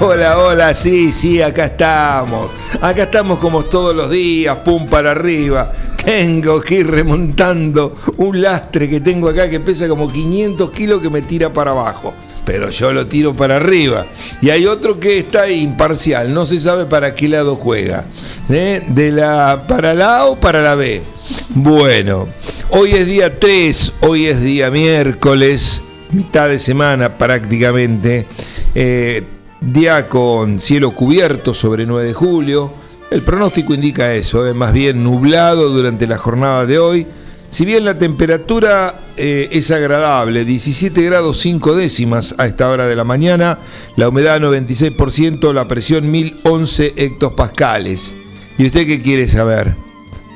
Hola, hola, sí, sí, acá estamos. Acá estamos como todos los días, pum para arriba. Tengo que ir remontando un lastre que tengo acá que pesa como 500 kilos que me tira para abajo. Pero yo lo tiro para arriba. Y hay otro que está imparcial, no se sabe para qué lado juega. ¿eh? De la para la A o para la B. Bueno, hoy es día 3, hoy es día miércoles, mitad de semana prácticamente. Eh, día con cielo cubierto sobre 9 de julio. El pronóstico indica eso, es más bien nublado durante la jornada de hoy. Si bien la temperatura eh, es agradable, 17 grados 5 décimas a esta hora de la mañana, la humedad 96%, la presión 1011 hectopascales. ¿Y usted qué quiere saber?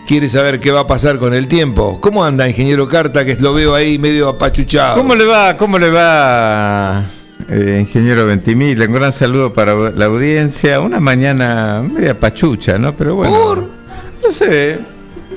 ¿Quiere saber qué va a pasar con el tiempo? ¿Cómo anda, ingeniero Carta, que lo veo ahí medio apachuchado? ¿Cómo le va? ¿Cómo le va? Eh, ingeniero Ventimil, un gran saludo para la audiencia. Una mañana media pachucha, ¿no? Pero bueno. ¿Por? No sé.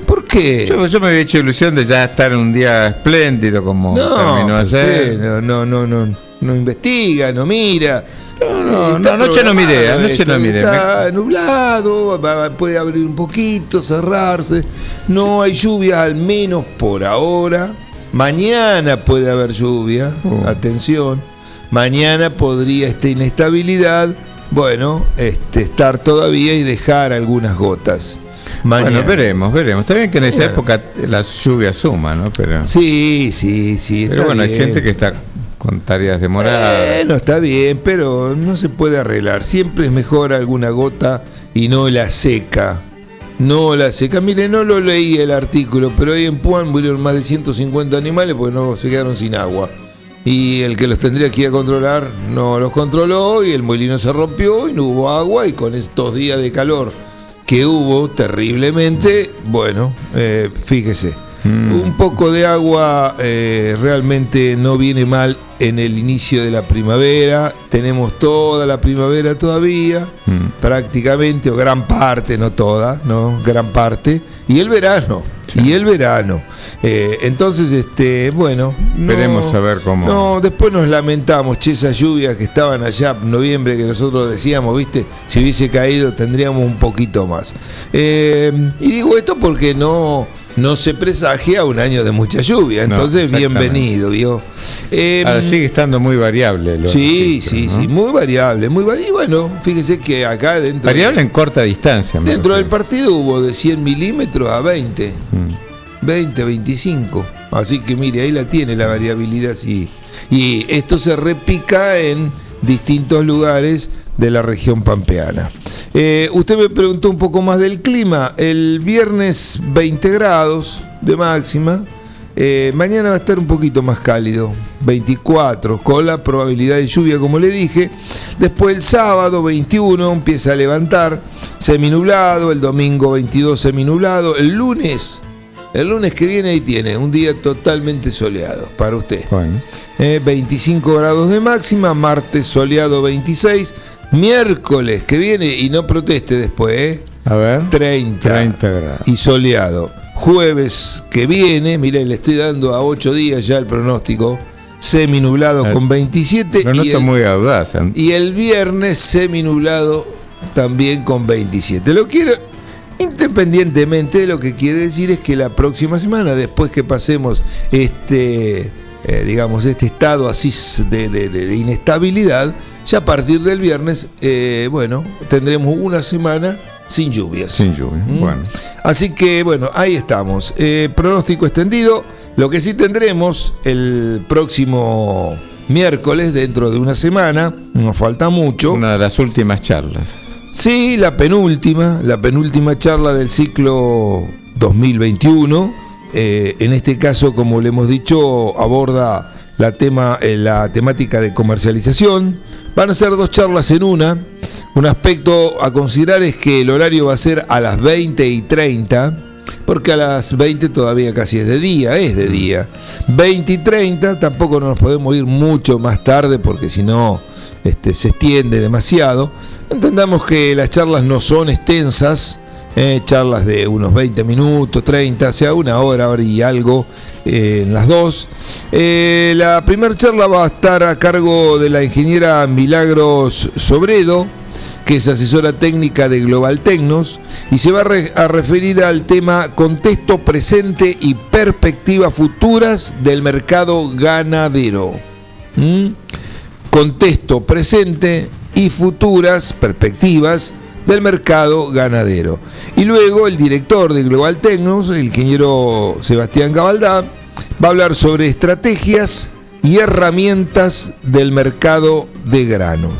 ¿Por qué? Yo, yo me había hecho ilusión de ya estar un día espléndido como terminó ayer. no, no, no, no, no investiga, no mira. No, no, Está no, anoche no miré, anoche no miré. Está nublado, puede abrir un poquito, cerrarse. No hay lluvia, al menos por ahora. Mañana puede haber lluvia, Uh. atención. Mañana podría esta inestabilidad, bueno, este, estar todavía y dejar algunas gotas. Mañana. Bueno, veremos, veremos. Está bien que en esta Bueno. época la lluvia suma, ¿no? Pero, Sí, sí, sí. pero bueno, hay gente que está con tareas demoradas. Bueno, está bien, pero no se puede arreglar. Siempre es mejor alguna gota y no la seca. No la seca. Mire, no lo leí el artículo, pero ahí en Puan murieron más de 150 animales porque no se quedaron sin agua. Y el que los tendría que ir a controlar no los controló y el molino se rompió y no hubo agua y con estos días de calor que hubo terriblemente, bueno, eh, fíjese, un poco de agua eh, realmente no viene mal en el inicio de la primavera, tenemos toda la primavera todavía, prácticamente, o gran parte, no toda, no, gran parte, y el verano, y el verano. Eh, entonces, este, bueno, no- Veremos a ver cómo- No, después nos lamentamos, che, esas lluvias que estaban allá en noviembre que nosotros decíamos, viste, si hubiese caído tendríamos un poquito más. Eh, y digo esto porque no, no se presagia un año de mucha lluvia, entonces bienvenido, ¿vio? Eh, Ahora sigue estando muy variable. los sí, sí, ¿no? sí, muy variable, muy variable. Bueno, fíjese que acá dentro, Variable en corta distancia. dentro del partido hubo de 100 milímetros a 20. Mm. 20, 25. Así que mire, ahí la tiene la variabilidad, sí. Y esto se repica en distintos lugares de la región pampeana. Eh, usted me preguntó un poco más del clima. El viernes 20 grados de máxima. Eh, mañana va a estar un poquito más cálido, 24, con la probabilidad de lluvia, como le dije. Después el sábado 21 empieza a levantar, seminublado. El domingo 22 seminublado. El lunes el lunes que viene ahí tiene un día totalmente soleado para usted. Bueno. Eh, 25 grados de máxima, martes soleado 26, miércoles que viene y no proteste después, ¿eh? A ver. 30, 30 grados. y soleado. Jueves que viene, mire, le estoy dando a 8 días ya el pronóstico, seminublado Eh, con 27 Lo y noto el, muy audaz. ¿eh? y el viernes seminublado también con 27. Lo quiero, independientemente de lo que quiere decir es que la próxima semana, después que pasemos este, eh, digamos, este estado así de, de- de- de inestabilidad, Ya a partir del viernes, eh, bueno, tendremos una semana sin lluvias. Sin lluvia. ¿Mm? Bueno. Así que bueno, ahí estamos. Eh, pronóstico extendido. Lo que sí tendremos el próximo miércoles, dentro de una semana, nos falta mucho. Una de las últimas charlas. Sí, la penúltima, la penúltima charla del ciclo 2021. Eh, en este caso, como le hemos dicho, aborda la, tema, eh, la temática de comercialización. Van a ser dos charlas en una. Un aspecto a considerar es que el horario va a ser a las 20 y 30, porque a las 20 todavía casi es de día, es de día. 20 y 30, tampoco nos podemos ir mucho más tarde, porque si no este, se extiende demasiado. Entendamos que las charlas no son extensas, eh, charlas de unos 20 minutos, 30, o sea, una hora, hora y algo eh, en las dos. Eh, la primera charla va a estar a cargo de la ingeniera Milagros Sobredo, que es asesora técnica de Global Tecnos, y se va a referir al tema contexto presente y perspectivas futuras del mercado ganadero. ¿Mm? Contexto presente y futuras perspectivas del mercado ganadero. Y luego el director de Global Tecnos, el ingeniero Sebastián Gabaldá, va a hablar sobre estrategias y herramientas del mercado de grano.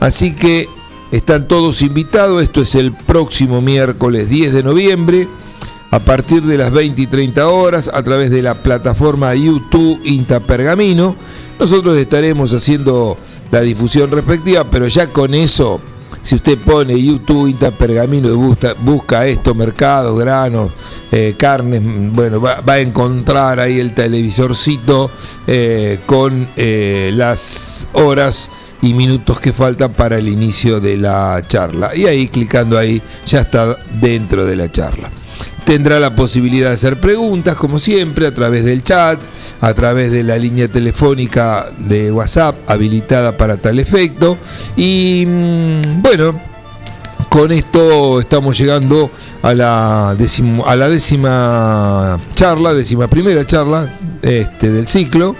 Así que están todos invitados, esto es el próximo miércoles 10 de noviembre, a partir de las 20 y 30 horas, a través de la plataforma YouTube Inta Pergamino. Nosotros estaremos haciendo la difusión respectiva, pero ya con eso, si usted pone YouTube Inta Pergamino busca, busca esto, mercados, granos, eh, carnes, bueno, va, va a encontrar ahí el televisorcito eh, con eh, las horas y minutos que faltan para el inicio de la charla. Y ahí clicando ahí ya está dentro de la charla. Tendrá la posibilidad de hacer preguntas, como siempre, a través del chat, a través de la línea telefónica de WhatsApp habilitada para tal efecto. Y mm, bueno, con esto estamos llegando a la, décimo- a la décima charla, décima primera charla este, del ciclo.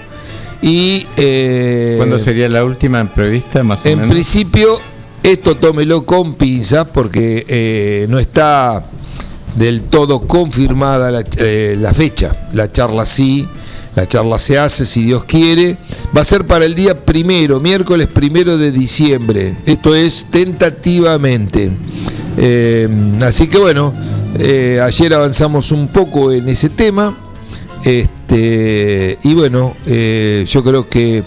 Y eh, ¿Cuándo sería la última prevista, más o en menos? principio, esto tómelo con pinzas porque eh, no está del todo confirmada la, eh, la fecha. La charla sí, la charla se hace si Dios quiere. Va a ser para el día primero, miércoles primero de diciembre. Esto es tentativamente. Eh, así que bueno, eh, ayer avanzamos un poco en ese tema. Este, y bueno, eh, yo creo que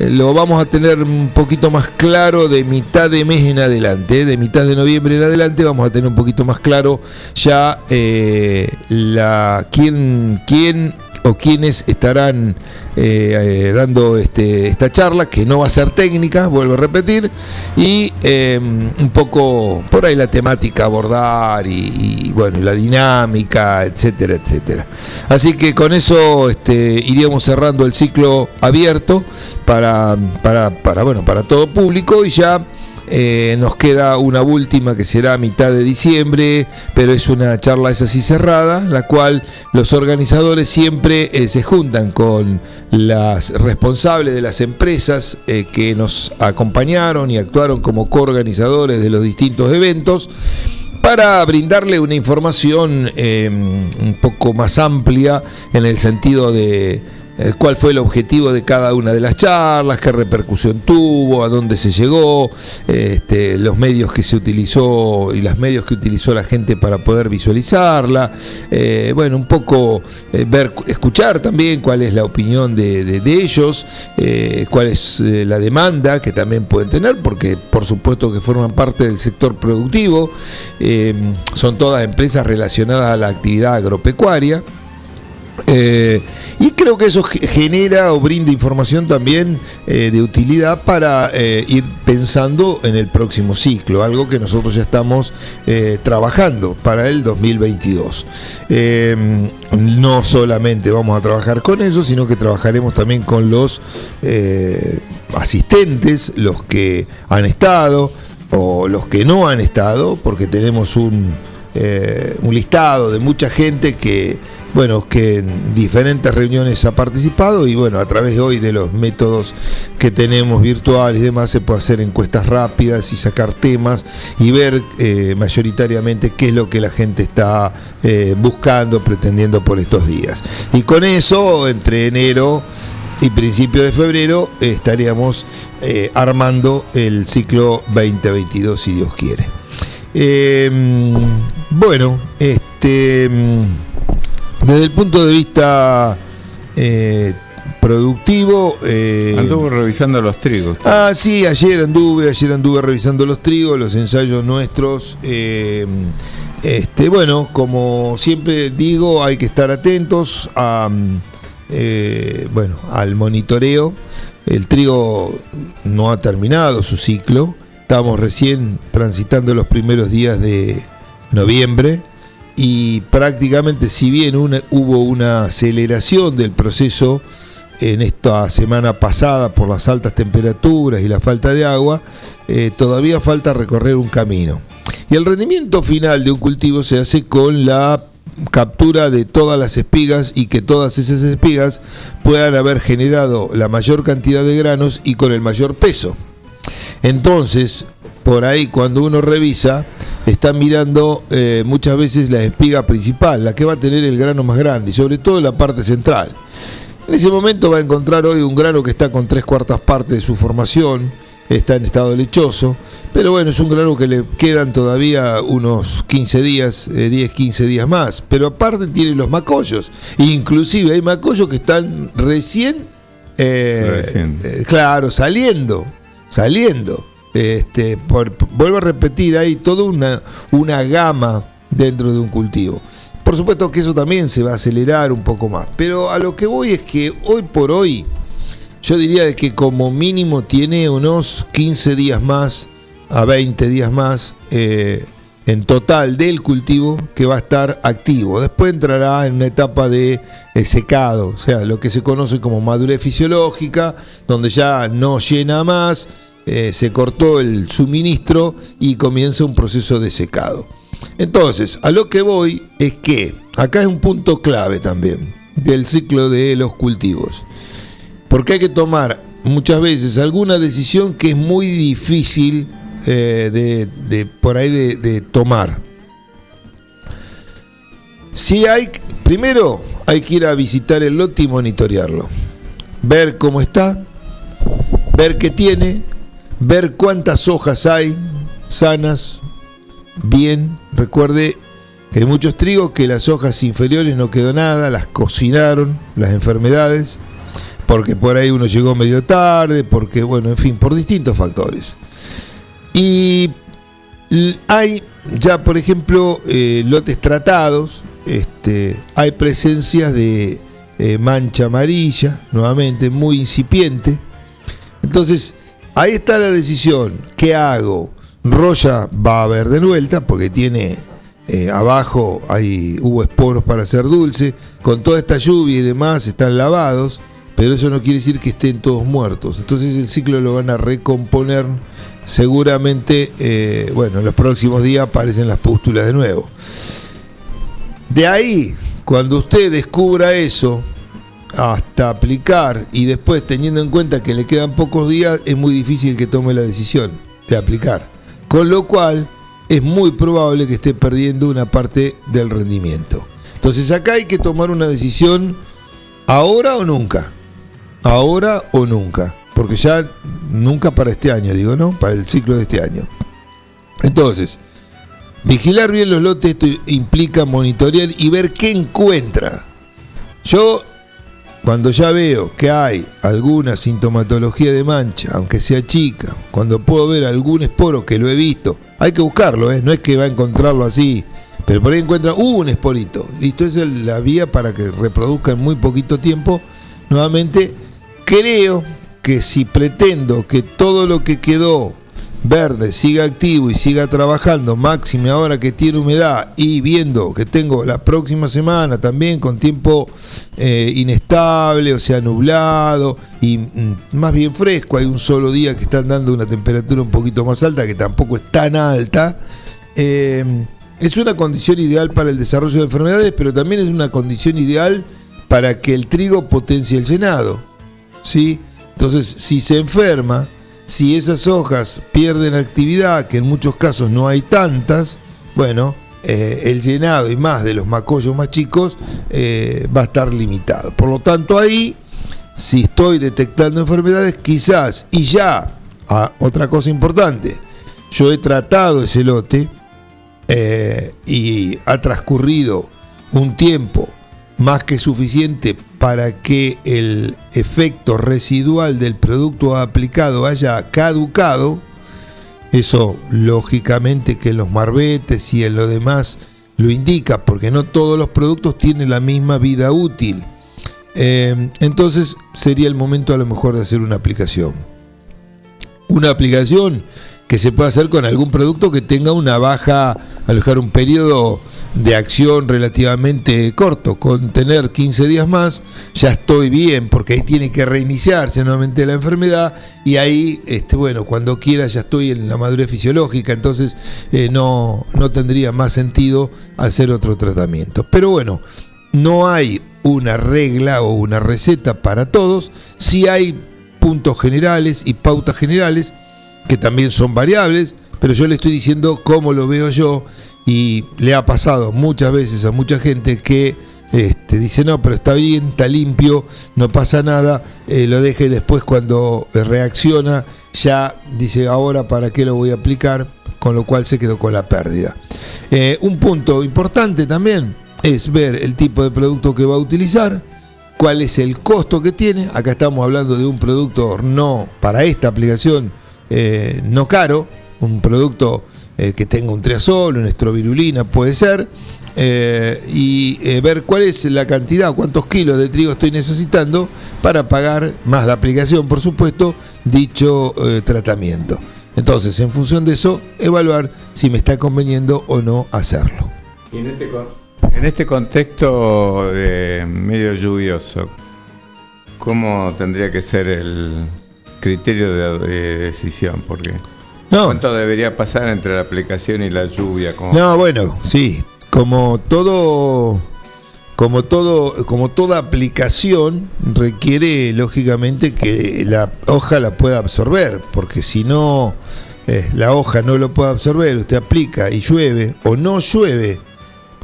lo vamos a tener un poquito más claro de mitad de mes en adelante, ¿eh? de mitad de noviembre en adelante vamos a tener un poquito más claro ya eh, la quién, quién o quiénes estarán eh, eh, dando este, esta charla, que no va a ser técnica, vuelvo a repetir, y eh, un poco por ahí la temática abordar y, y, bueno, la dinámica, etcétera, etcétera. Así que con eso este, iríamos cerrando el ciclo abierto para, para, para, bueno, para todo público y ya eh, nos queda una última que será a mitad de diciembre, pero es una charla es así cerrada, la cual los organizadores siempre eh, se juntan con las responsables de las empresas eh, que nos acompañaron y actuaron como coorganizadores de los distintos eventos para brindarle una información un poco más amplia en el sentido de eh, cuál fue el objetivo de cada una de las charlas, qué repercusión tuvo, a dónde se llegó, este, los medios que se utilizó y los medios que utilizó la gente para poder visualizarla, eh, bueno, un poco eh, ver, escuchar también cuál es la opinión de, ellos, cuál es la demanda que también pueden tener, porque por supuesto que forman parte del sector productivo, son todas empresas relacionadas a la actividad agropecuaria. Eh, y creo que eso ge- genera o brinda información también eh, de utilidad para eh, ir pensando en el próximo ciclo, algo que nosotros ya estamos trabajando para el 2022. Eh, no solamente vamos a trabajar con eso, sino que trabajaremos también con los asistentes, los que han estado o los que no han estado, porque tenemos un listado de mucha gente que bueno, que en diferentes reuniones ha participado y bueno, a través de hoy de los métodos que tenemos virtuales y demás se puede hacer encuestas rápidas y sacar temas y ver eh, mayoritariamente qué es lo que la gente está eh, buscando, pretendiendo por estos días. Y con eso, entre enero y principio de febrero, estaríamos eh, armando el ciclo 2022, si Dios quiere. bueno, este desde el punto de vista eh, productivo. Eh, Anduvo revisando los trigos. Ah, sí, ayer anduve, ayer anduve revisando los trigos, los ensayos nuestros. Eh, este, bueno, como siempre digo, hay que estar atentos a, bueno, al monitoreo. El trigo no ha terminado su ciclo. Estamos recién transitando los primeros días de noviembre y prácticamente si bien hubo una aceleración del proceso en esta semana pasada por las altas temperaturas y la falta de agua, eh, todavía falta recorrer un camino. Y el rendimiento final de un cultivo se hace con la captura de todas las espigas y que todas esas espigas puedan haber generado la mayor cantidad de granos y con el mayor peso. Entonces, por ahí cuando uno revisa, está mirando eh, muchas veces la espiga principal, la que va a tener el grano más grande, y sobre todo la parte central. En ese momento va a encontrar hoy un grano que está con tres cuartas partes de su formación, está en estado lechoso, pero bueno, es un grano que le quedan todavía unos 15 días, 10, eh, 15 días más, pero aparte tiene los macollos, inclusive hay macollos que están recién, eh, claro, saliendo, saliendo. Este, vuelvo a repetir, hay toda una, una gama dentro de un cultivo. Por supuesto que eso también se va a acelerar un poco más, pero a lo que voy es que hoy por hoy, yo diría que como mínimo tiene unos 15 días más a 20 días más eh, en total del cultivo que va a estar activo. Después entrará en una etapa de eh, secado, o sea, lo que se conoce como madurez fisiológica, donde ya no llena más eh, se cortó el suministro y comienza un proceso de secado. Entonces, a lo que voy es que acá es un punto clave también del ciclo de los cultivos. Porque hay que tomar muchas veces alguna decisión que es muy difícil eh, de, por ahí de, de tomar. Si hay, primero hay que ir a visitar el lote y monitorearlo. Ver cómo está, ver qué tiene, ver cuántas hojas hay sanas, bien. Recuerde que hay muchos trigos que las hojas inferiores no quedó nada, las cocinaron las enfermedades, porque por ahí uno llegó medio tarde, porque, bueno, en fin, por distintos factores. Y hay ya, por ejemplo, eh, lotes tratados, este, hay presencias de eh, mancha amarilla, nuevamente muy incipiente. Entonces, Ahí está la decisión. ¿Qué hago? Roya va a haber de vuelta porque tiene eh, abajo hubo esporos para hacer dulce. Con toda esta lluvia y demás están lavados, pero eso no quiere decir que estén todos muertos. Entonces el ciclo lo van a recomponer. Seguramente, eh, bueno, en los próximos días aparecen las pústulas de nuevo. De ahí, cuando usted descubra eso, hasta aplicar y después teniendo en cuenta que le quedan pocos días, es muy difícil que tome la decisión de aplicar. Con lo cual es muy probable que esté perdiendo una parte del rendimiento. Entonces acá hay que tomar una decisión ahora o nunca. Ahora o nunca. Porque ya nunca para este año, digo, ¿no? Para el ciclo de este año. Entonces, vigilar bien los lotes, esto implica monitorear y ver qué encuentra. Yo cuando ya veo que hay alguna sintomatología de mancha, aunque sea chica, cuando puedo ver algún esporo que lo he visto, hay que buscarlo, ¿eh? no es que va a encontrarlo así, pero por ahí encuentra uh, un esporito. Listo, esa es la vía para que reproduzca en muy poquito tiempo. Nuevamente, creo que si pretendo que todo lo que quedó verde siga activo y siga trabajando, máxime ahora que tiene humedad y viendo que tengo la próxima semana también con tiempo eh, inestable, o sea, nublado y mm, más bien fresco, hay un solo día que están dando una temperatura un poquito más alta, que tampoco es tan alta, eh, es una condición ideal para el desarrollo de enfermedades, pero también es una condición ideal para que el trigo potencie el llenado. ¿sí? Entonces, si se enferma, si esas hojas pierden actividad, que en muchos casos no hay tantas, bueno, eh, el llenado y más de los macollos más chicos eh, va a estar limitado. Por lo tanto, ahí, si estoy detectando enfermedades, quizás, y ya, ah, otra cosa importante, yo he tratado ese lote eh, y ha transcurrido un tiempo más que suficiente para que el efecto residual del producto aplicado haya caducado, eso lógicamente que en los marbetes y en lo demás lo indica, porque no todos los productos tienen la misma vida útil. Eh, entonces sería el momento a lo mejor de hacer una aplicación. Una aplicación que se puede hacer con algún producto que tenga una baja, alojar un periodo de acción relativamente corto, con tener 15 días más ya estoy bien, porque ahí tiene que reiniciarse nuevamente la enfermedad y ahí, este, bueno, cuando quiera ya estoy en la madurez fisiológica, entonces eh, no, no tendría más sentido hacer otro tratamiento. Pero bueno, no hay una regla o una receta para todos, si hay puntos generales y pautas generales que también son variables, pero yo le estoy diciendo cómo lo veo yo y le ha pasado muchas veces a mucha gente que este, dice, no, pero está bien, está limpio, no pasa nada, eh, lo deje y después cuando reacciona ya dice, ahora para qué lo voy a aplicar, con lo cual se quedó con la pérdida. Eh, un punto importante también es ver el tipo de producto que va a utilizar, cuál es el costo que tiene, acá estamos hablando de un producto no para esta aplicación, eh, no caro, un producto eh, que tenga un triazol, una estrovirulina, puede ser, eh, y ver cuál es la cantidad, cuántos kilos de trigo estoy necesitando para pagar, más la aplicación, por supuesto, dicho tratamiento. Entonces, en función de eso, evaluar si me está conveniendo o no hacerlo. en este, en este contexto medio lluvioso, ¿cómo tendría que ser el criterio de decisión? Porque ¿Cuánto debería pasar entre la aplicación y la lluvia? No, bueno, sí. Como todo, como todo, como toda aplicación requiere lógicamente que la hoja la pueda absorber, porque si no eh, la hoja no lo puede absorber, usted aplica y llueve o no llueve,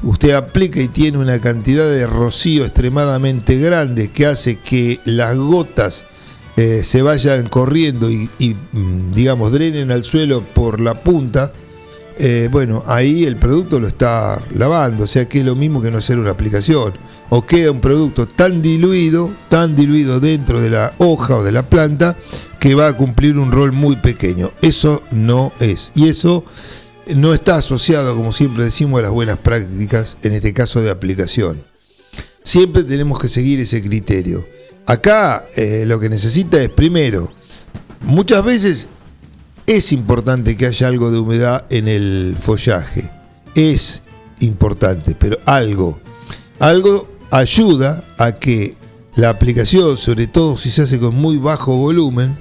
usted aplica y tiene una cantidad de rocío extremadamente grande que hace que las gotas eh, se vayan corriendo y, mm, digamos, drenen al suelo por la punta, eh, bueno, ahí el producto lo está lavando, o sea que es lo mismo que no hacer una aplicación. O queda un producto tan diluido, tan diluido dentro de la hoja o de la planta, que va a cumplir un rol muy pequeño. Eso no es. Y eso no está asociado, como siempre decimos, a las buenas prácticas, en este caso de aplicación. Siempre tenemos que seguir ese criterio. Acá eh, lo que necesita es, primero, muchas veces es importante que haya algo de humedad en el follaje. Es importante, pero algo. Algo ayuda a que la aplicación, sobre todo si se hace con muy bajo volumen,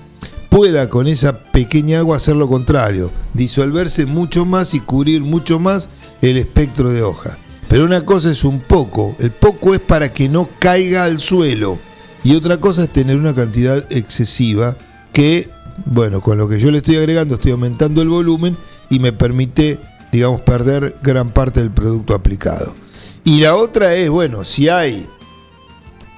pueda con esa pequeña agua hacer lo contrario, disolverse mucho más y cubrir mucho más el espectro de hoja. Pero una cosa es un poco, el poco es para que no caiga al suelo y otra cosa es tener una cantidad excesiva que, bueno, con lo que yo le estoy agregando estoy aumentando el volumen y me permite, digamos, perder gran parte del producto aplicado. Y la otra es, bueno, si hay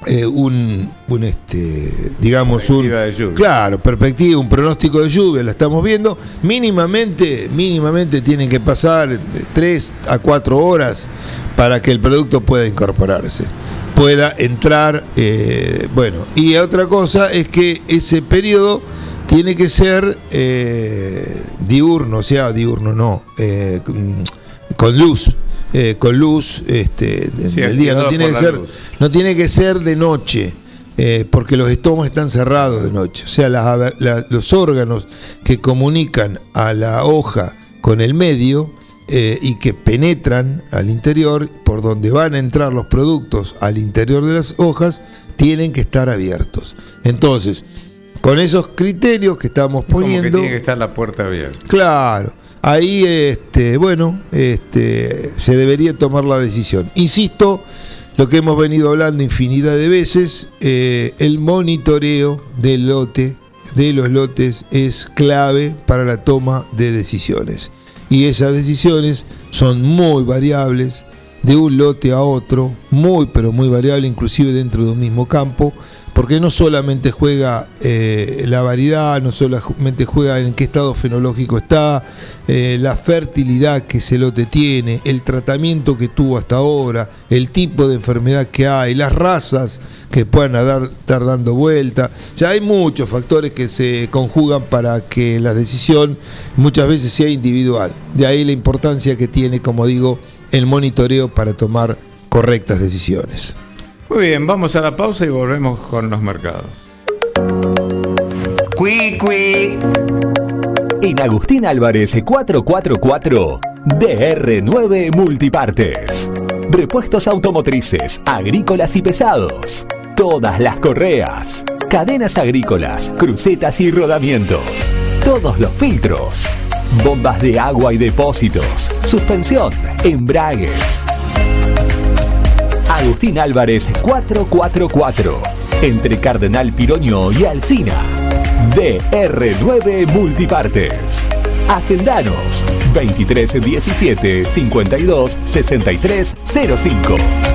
eh, un, un, este, digamos, un, claro, perspectiva, un pronóstico de lluvia, la estamos viendo, mínimamente, mínimamente tienen que pasar de 3 a 4 horas para que el producto pueda incorporarse pueda entrar. Eh, bueno, y otra cosa es que ese periodo tiene que ser eh, diurno, o sea, diurno no, eh, con luz. con luz este, del día no tiene que ser no tiene que ser de noche porque los estómagos están cerrados de noche o sea los órganos que comunican a la hoja con el medio eh, y que penetran al interior, por donde van a entrar los productos al interior de las hojas, tienen que estar abiertos. Entonces, con esos criterios que estamos Como que poniendo. tiene que estar la puerta abierta. Claro, ahí, este, bueno, este, se debería tomar la decisión. Insisto, lo que hemos venido hablando infinidad de veces, eh, el monitoreo del lote, de los lotes, es clave para la toma de decisiones. Y esas decisiones son muy variables de un lote a otro, muy pero muy variable, inclusive dentro de un mismo campo, porque no solamente juega eh, la variedad, no solamente juega en qué estado fenológico está, eh, la fertilidad que ese lote tiene, el tratamiento que tuvo hasta ahora, el tipo de enfermedad que hay, las razas que puedan dar, estar dando vuelta. Ya hay muchos factores que se conjugan para que la decisión muchas veces sea individual. De ahí la importancia que tiene, como digo, el monitoreo para tomar correctas decisiones. Muy bien, vamos a la pausa y volvemos con los mercados. Cui, cui. En Agustín Álvarez 444 DR9 Multipartes. Repuestos automotrices, agrícolas y pesados. Todas las correas. Cadenas agrícolas, crucetas y rodamientos. Todos los filtros. Bombas de agua y depósitos. Suspensión, embragues. Agustín Álvarez 444. Entre Cardenal Piroño y Alcina. DR9 Multipartes. Agendanos 2317 52 63 05.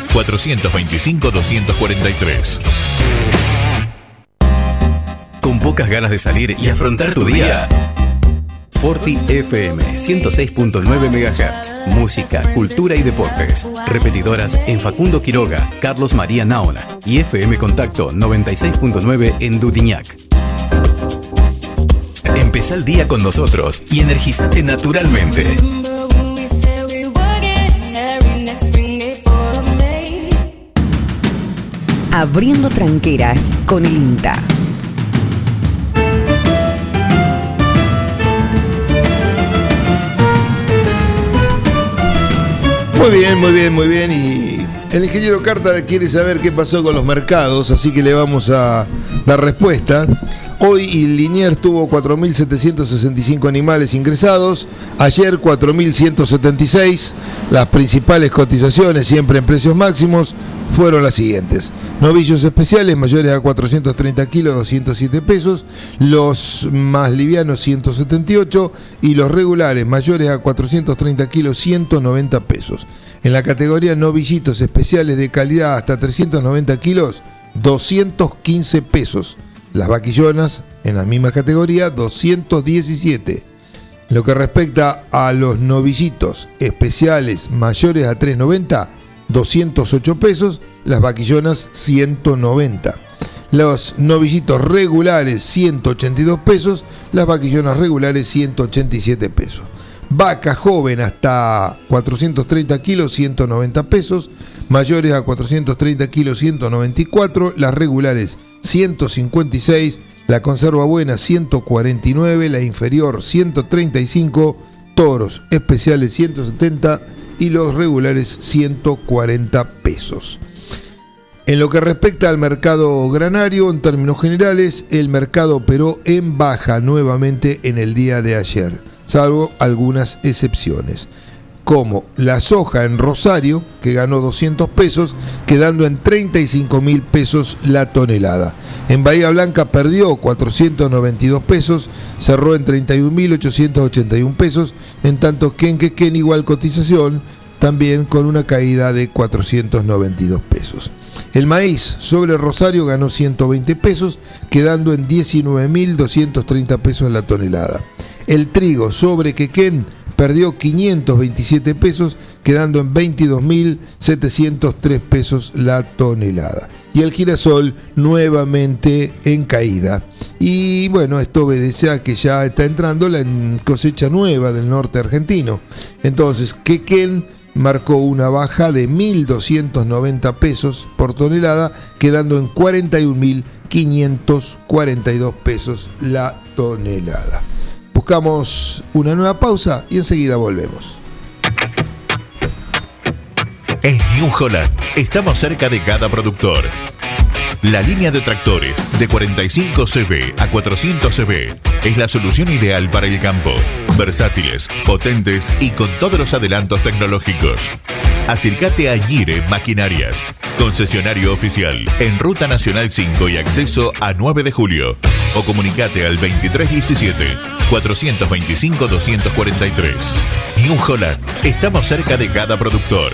425 243. Con pocas ganas de salir y afrontar tu día. Forti FM 106.9 MHz. Música, cultura y deportes. Repetidoras en Facundo Quiroga, Carlos María Naona y FM Contacto 96.9 en Dudiñac. Empezá el día con nosotros y energizate naturalmente. Abriendo tranqueras con el INTA. Muy bien, muy bien, muy bien. Y el ingeniero Carta quiere saber qué pasó con los mercados, así que le vamos a dar respuesta. Hoy Liniers tuvo 4.765 animales ingresados, ayer 4.176. Las principales cotizaciones, siempre en precios máximos, fueron las siguientes. Novillos especiales mayores a 430 kilos, 207 pesos. Los más livianos, 178. Y los regulares mayores a 430 kilos, 190 pesos. En la categoría novillitos especiales de calidad hasta 390 kilos, 215 pesos. Las vaquillonas, en la misma categoría, 217. En lo que respecta a los novillitos especiales mayores a 390, 208 pesos, las vaquillonas 190. Los novillitos regulares 182 pesos, las vaquillonas regulares 187 pesos. Vaca joven hasta 430 kilos 190 pesos, mayores a 430 kilos 194, las regulares 156, la conserva buena 149, la inferior 135, toros especiales 170 y los regulares 140 pesos. En lo que respecta al mercado granario, en términos generales, el mercado operó en baja nuevamente en el día de ayer, salvo algunas excepciones, como la soja en Rosario, que ganó 200 pesos, quedando en 35 mil pesos la tonelada. En Bahía Blanca perdió 492 pesos, cerró en 31.881 pesos, en tanto que en Quequén igual cotización, también con una caída de 492 pesos. El maíz sobre Rosario ganó 120 pesos, quedando en 19.230 pesos la tonelada. El trigo sobre Quequén perdió 527 pesos, quedando en 22.703 pesos la tonelada. Y el girasol nuevamente en caída. Y bueno, esto obedece a que ya está entrando la cosecha nueva del norte argentino. Entonces, Quequén marcó una baja de 1.290 pesos por tonelada, quedando en 41.542 pesos la tonelada. Buscamos una nueva pausa y enseguida volvemos. En New Holland estamos cerca de cada productor. La línea de tractores de 45 CB a 400 CB es la solución ideal para el campo. Versátiles, potentes y con todos los adelantos tecnológicos. Acércate a Gire Maquinarias, concesionario oficial en Ruta Nacional 5 y acceso a 9 de julio. O comunicate al 2317 425 243. New Holland, estamos cerca de cada productor.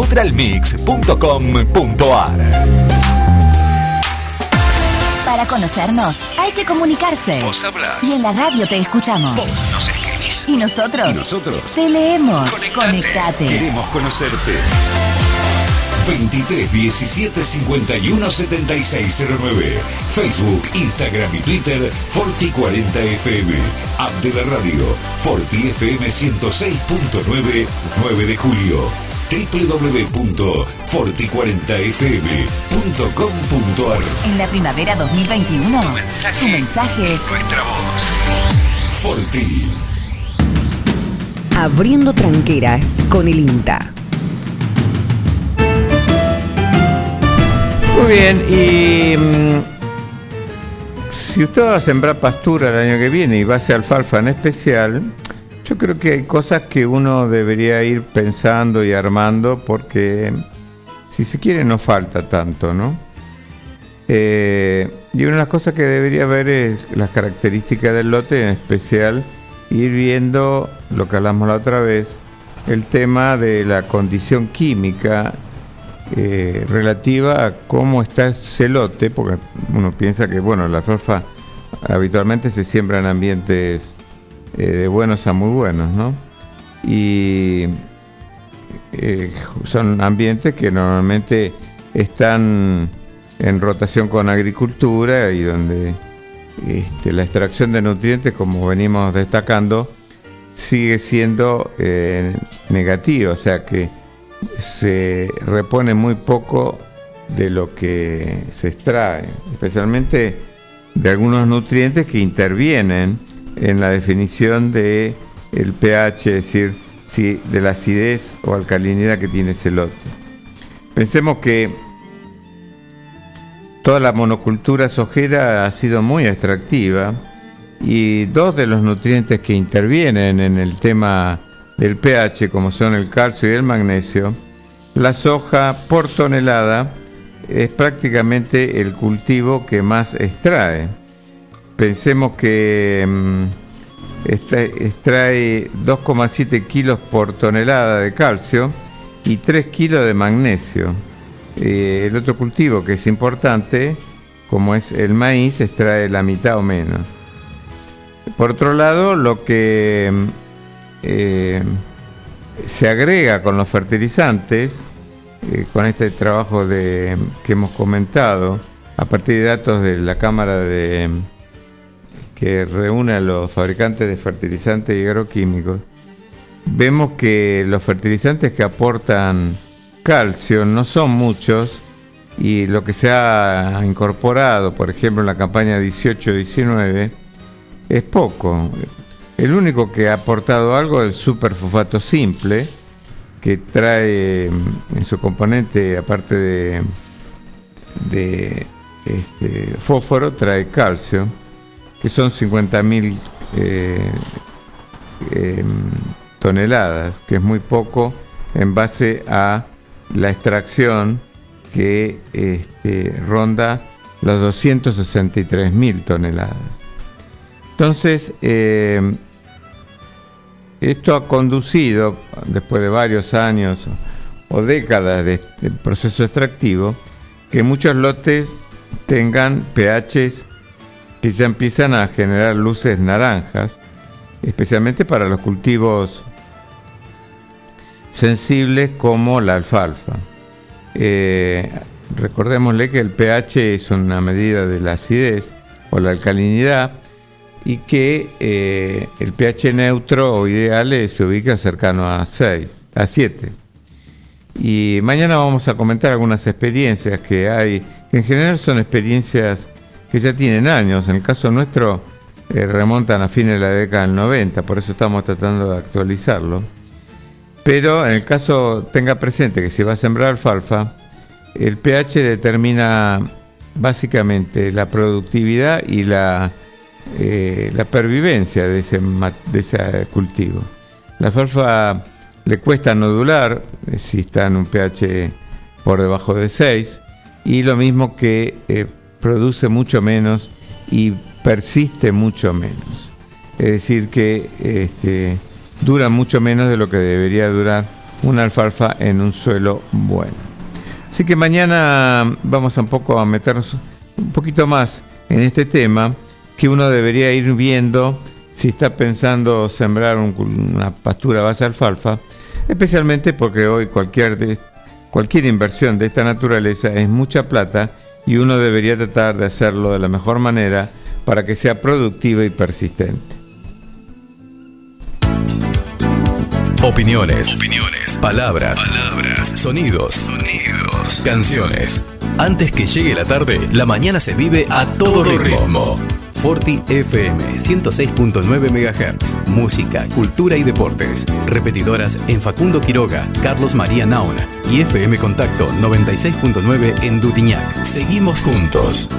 www.neutralmix.com.ar. Para conocernos hay que comunicarse. Vos hablás. Y en la radio te escuchamos. Vos nos escribís. Y nosotros, Y nosotros. te leemos. Conectate. Conectate. Queremos conocerte. 23 17 51 76 09. Facebook, Instagram y Twitter Forti 40 FM. App de la radio Forti FM 106.9 9 de julio. www.forti40fm.com.ar En la primavera 2021, Tu mensaje. tu mensaje Nuestra voz. Forti. Abriendo tranqueras con el INTA. Muy bien, y mm, si usted va a sembrar pastura el año que viene y va a hacer alfalfa en especial, yo creo que hay cosas que uno debería ir pensando y armando porque si se quiere no falta tanto, ¿no? Eh, y una de las cosas que debería ver es las características del lote, en especial ir viendo lo que hablamos la otra vez, el tema de la condición química eh, relativa a cómo está ese lote, porque uno piensa que bueno, la alfalfa habitualmente se siembra en ambientes eh, de buenos a muy buenos, ¿no? Y eh, son ambientes que normalmente están en rotación con agricultura y donde este, la extracción de nutrientes, como venimos destacando, sigue siendo eh, negativa, o sea que se repone muy poco de lo que se extrae, especialmente de algunos nutrientes que intervienen en la definición de el pH, es decir, si de la acidez o alcalinidad que tiene ese lote. Pensemos que toda la monocultura sojera ha sido muy extractiva y dos de los nutrientes que intervienen en el tema del pH, como son el calcio y el magnesio, la soja por tonelada es prácticamente el cultivo que más extrae. Pensemos que mm, extrae 2,7 kilos por tonelada de calcio y 3 kilos de magnesio. Eh, el otro cultivo que es importante, como es el maíz, extrae la mitad o menos. Por otro lado, lo que mm, eh, se agrega con los fertilizantes, eh, con este trabajo de, que hemos comentado, a partir de datos de la Cámara de que reúne a los fabricantes de fertilizantes y agroquímicos, vemos que los fertilizantes que aportan calcio no son muchos y lo que se ha incorporado, por ejemplo, en la campaña 18-19, es poco. El único que ha aportado algo es el superfosfato simple, que trae mm, en su componente, aparte de, este, fósforo, trae calcio, que son 50.000 eh, eh, toneladas, que es muy poco en base a la extracción que este, ronda los 263 mil toneladas. Entonces, eh, esto ha conducido, después de varios años o décadas de, de proceso extractivo, que muchos lotes tengan pHs que ya empiezan a generar luces naranjas, especialmente para los cultivos sensibles como la alfalfa. Eh, recordémosle que el pH es una medida de la acidez o la alcalinidad y que eh, el pH neutro o ideal se ubica cercano a 6, a 7. Y mañana vamos a comentar algunas experiencias que hay, que en general son experiencias que ya tienen años. En el caso nuestro eh, remontan a fines de la década del 90, por eso estamos tratando de actualizarlo. Pero en el caso tenga presente que si va a sembrar alfalfa, el pH determina básicamente la productividad y la, eh, la pervivencia de ese, de ese cultivo. La alfalfa le cuesta nodular eh, si está en un pH por debajo de 6 y lo mismo que produce mucho menos y persiste mucho menos. Es decir, que este, dura mucho menos de lo que debería durar una alfalfa en un suelo bueno. Así que mañana vamos un poco a meternos un poquito más en este tema que uno debería ir viendo si está pensando sembrar un- una pastura base alfalfa, especialmente porque hoy cualquier, cualquier inversión de esta naturaleza es mucha plata y uno debería tratar de hacerlo de la mejor manera para que sea productiva y persistente. Opiniones. Opiniones. Palabras. Palabras. Sonidos. Sonidos. Canciones. Antes que llegue la tarde, la mañana se vive a todo ritmo. Forti FM 106.9 MHz. Música, cultura y deportes. Repetidoras en Facundo Quiroga, Carlos María Naona y FM Contacto 96.9 en Dutiñac. Seguimos juntos.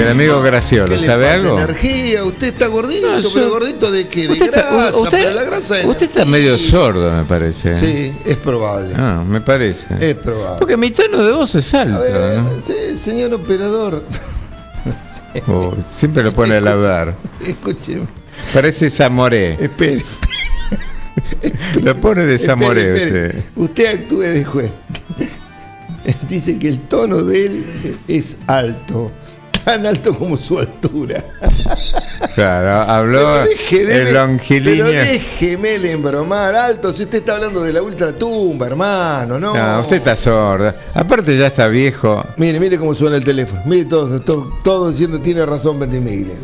Del amigo Graciolo, ¿Qué le ¿sabe algo? energía, usted está gordito, No, yo- pero gordito de qué? De Usted está, grasa, usted- pero la grasa es usted está medio sordo, me parece. Sí, es probable. Ah, me parece. Es probable. Porque mi tono de voz es alto. Ver, ¿no? sí, señor operador, Oh, siempre lo pone a laudar. escúcheme, Parece Zamoré. espere. Lo pone de Zamoré espere, espere. usted. Usted actúe de juez. Dice que el tono de él es alto, tan alto como su altura. Claro, habló Pero el Pero longilíneo. déjeme de embromar, alto, si usted está hablando de la ultratumba, hermano, ¿no? No, usted está sordo. Aparte ya está viejo. Mire, mire cómo suena el teléfono. Mire todo, todo, todo diciendo tiene razón Ventimiglia.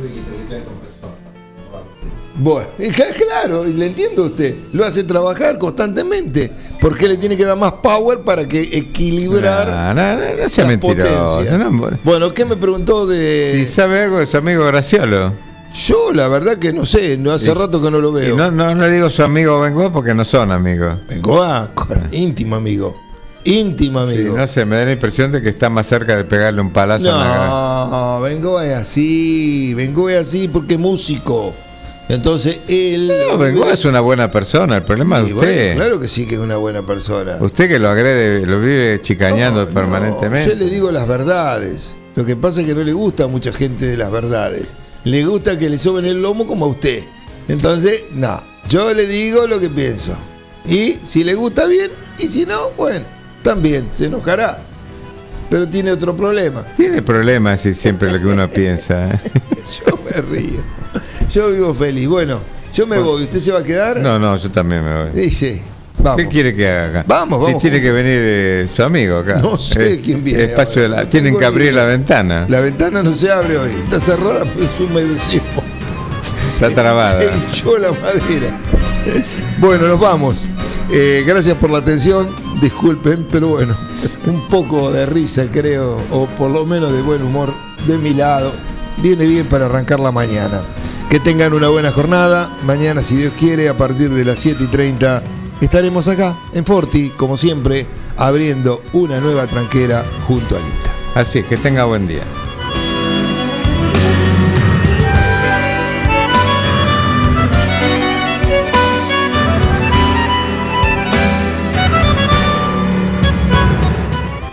Bueno, claro, y le entiendo a usted. Lo hace trabajar constantemente. Porque le tiene que dar más power para que equilibrar No, no, no, no sea las potencias. no. Bueno, ¿qué me preguntó de.? Si sabe algo de su amigo Graciolo. Yo, la verdad que no sé, no hace Y- rato que no lo veo. no, no le digo su amigo Bengoa porque no son amigos. Bengoa, íntimo amigo. Íntimo Sí, amigo. no sé, me da la impresión de que está más cerca de pegarle un palazo a la No, Bengoa es así, Bengoa es así porque es músico. Entonces él. No, Bengoa es una buena persona, el problema es usted. bueno, claro que sí que es una buena persona. Usted que lo agrede, lo vive chicañando No, permanentemente. no, yo le digo las verdades. Lo que pasa es que no le gusta a mucha gente de las verdades. Le gusta que le soben el lomo como a usted. Entonces, no. Yo le digo lo que pienso. Y si le gusta bien, y si no, bueno, también se enojará. Pero tiene otro problema. Tiene problemas y siempre lo que uno piensa. ¿eh? Yo me río. Yo vivo feliz. Bueno, yo me voy. ¿Usted se va a quedar? No, no, yo también me voy. Dice, vamos. ¿Qué quiere que haga acá? Vamos, vamos, Si tiene que venir eh, su amigo acá. No sé Eh, quién viene Espacio de ahora. la- No tienen que abrir la ventana. La ventana no se abre hoy. Está cerrada porque es humedecido. Está trabada. Se hinchó la madera. Bueno, nos vamos. Eh, gracias por la atención. Disculpen, pero bueno, un poco de risa creo, o por lo menos de buen humor de mi lado. Viene bien para arrancar la mañana. Que tengan una buena jornada. Mañana, si Dios quiere, a partir de las 7 y 30, estaremos acá en Forti, como siempre, abriendo una nueva tranquera junto a Lita. Así es, que tenga buen día.